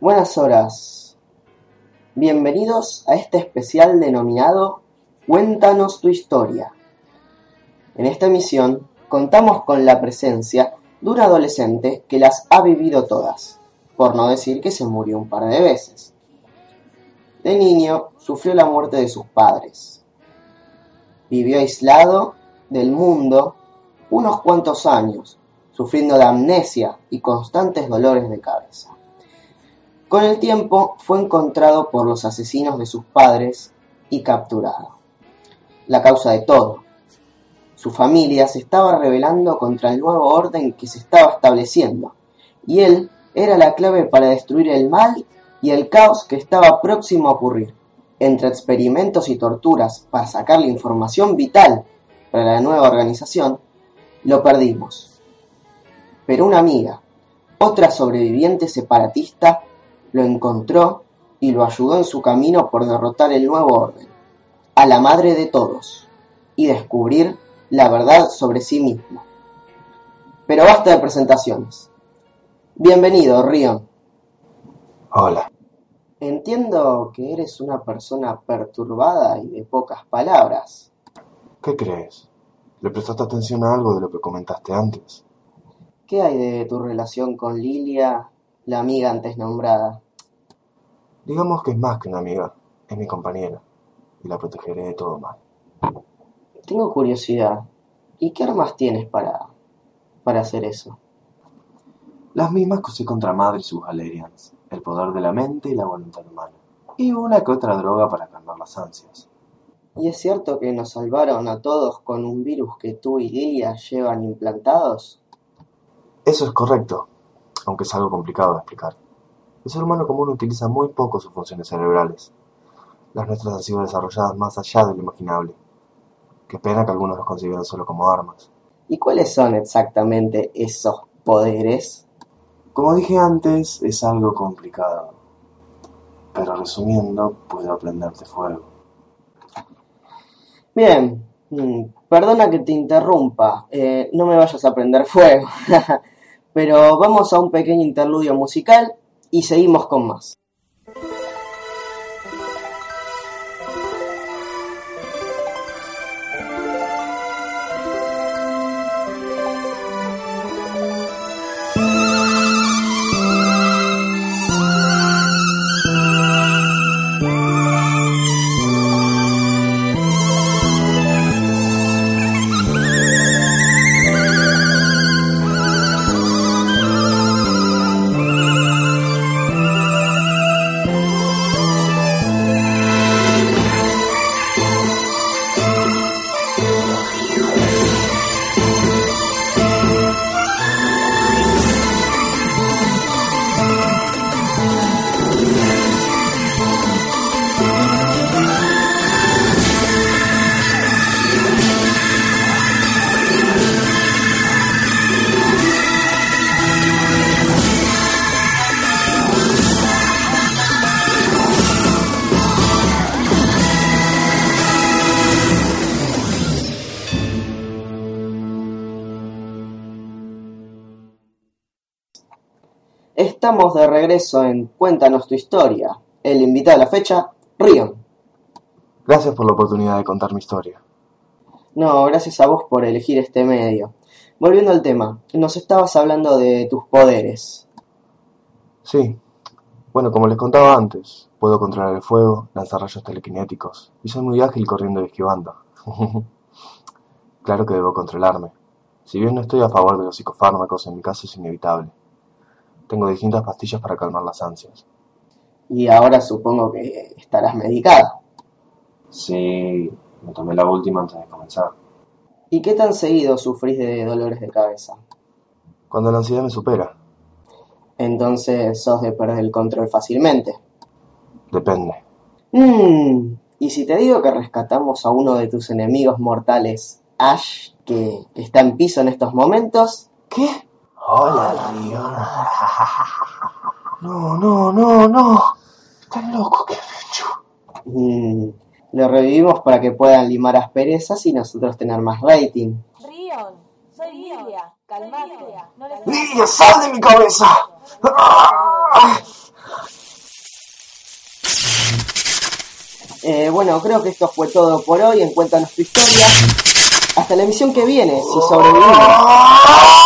Buenas horas. Bienvenidos a este especial denominado Cuéntanos tu historia. En esta emisión contamos con la presencia de un adolescente que las ha vivido todas, por no decir que se murió un par de veces. De niño sufrió la muerte de sus padres. Vivió aislado del mundo unos cuantos años, sufriendo de amnesia y constantes dolores de cabeza. Con el tiempo fue encontrado por los asesinos de sus padres y capturado. La causa de todo. Su familia se estaba rebelando contra el nuevo orden que se estaba estableciendo, y él era la clave para destruir el mal y el caos que estaba próximo a ocurrir. Entre experimentos y torturas para sacar la información vital para la nueva organización, lo perdimos. Pero una amiga, otra sobreviviente separatista, lo encontró y lo ayudó en su camino por derrotar el nuevo orden, a la madre de todos, y descubrir la verdad sobre sí mismo. Pero basta de presentaciones. Bienvenido, Rion. Hola. Entiendo que eres una persona perturbada y de pocas palabras. ¿Qué crees? ¿Le prestaste atención a algo de lo que comentaste antes? ¿Qué hay de tu relación con Lilia, la amiga antes nombrada? Digamos que es más que una amiga, es mi compañera, y la protegeré de todo mal. Tengo curiosidad. ¿Y qué armas tienes para, para hacer eso? Las mismas que usé contra Madre y sus Valerians, el poder de la mente y la voluntad humana, y una que otra droga para calmar las ansias. ¿Y es cierto que nos salvaron a todos con un virus que tú y Lilia llevan implantados? Eso es correcto, aunque es algo complicado de explicar. El ser humano común utiliza muy poco sus funciones cerebrales. Las nuestras han sido desarrolladas más allá de lo imaginable. Qué pena que algunos los consideran solo como armas. ¿Y cuáles son exactamente esos poderes? Como dije antes, es algo complicado. Pero resumiendo, puedo aprenderte fuego. Bien, mm, perdona que te interrumpa, eh, no me vayas a prender fuego, pero vamos a un pequeño interludio musical y seguimos con más. Estamos de regreso en Cuéntanos tu historia. El invitado de la fecha, Rion. Gracias por la oportunidad de contar mi historia. No, gracias a vos por elegir este medio. Volviendo al tema, nos estabas hablando de tus poderes. Sí. Bueno, como les contaba antes, puedo controlar el fuego, lanzar rayos telequinéticos, y soy muy ágil corriendo y esquivando. claro que debo controlarme. Si bien no estoy a favor de los psicofármacos, en mi caso es inevitable. Tengo distintas pastillas para calmar las ansias. Y ahora supongo que estarás medicado. Sí, Me tomé la última antes de comenzar. ¿Y qué tan seguido sufrís de dolores de cabeza? Cuando la ansiedad me supera. Entonces sos de perder el control fácilmente. Depende. Mmm, ¿y si te digo que rescatamos a uno de tus enemigos mortales, Ash, que está en piso en estos momentos? ¿Qué? Hola, Leon. No, no, no, no. Estás loco, ¿qué has hecho? Mm, lo revivimos para que puedan limar asperezas y nosotros tener más rating. Rion, soy Lilia, calmate, no le ¡Lidia, sal de mi cabeza! Eh, bueno, creo que esto fue todo por hoy en Cuéntanos tu historia. Hasta la emisión que viene, si sobrevivimos.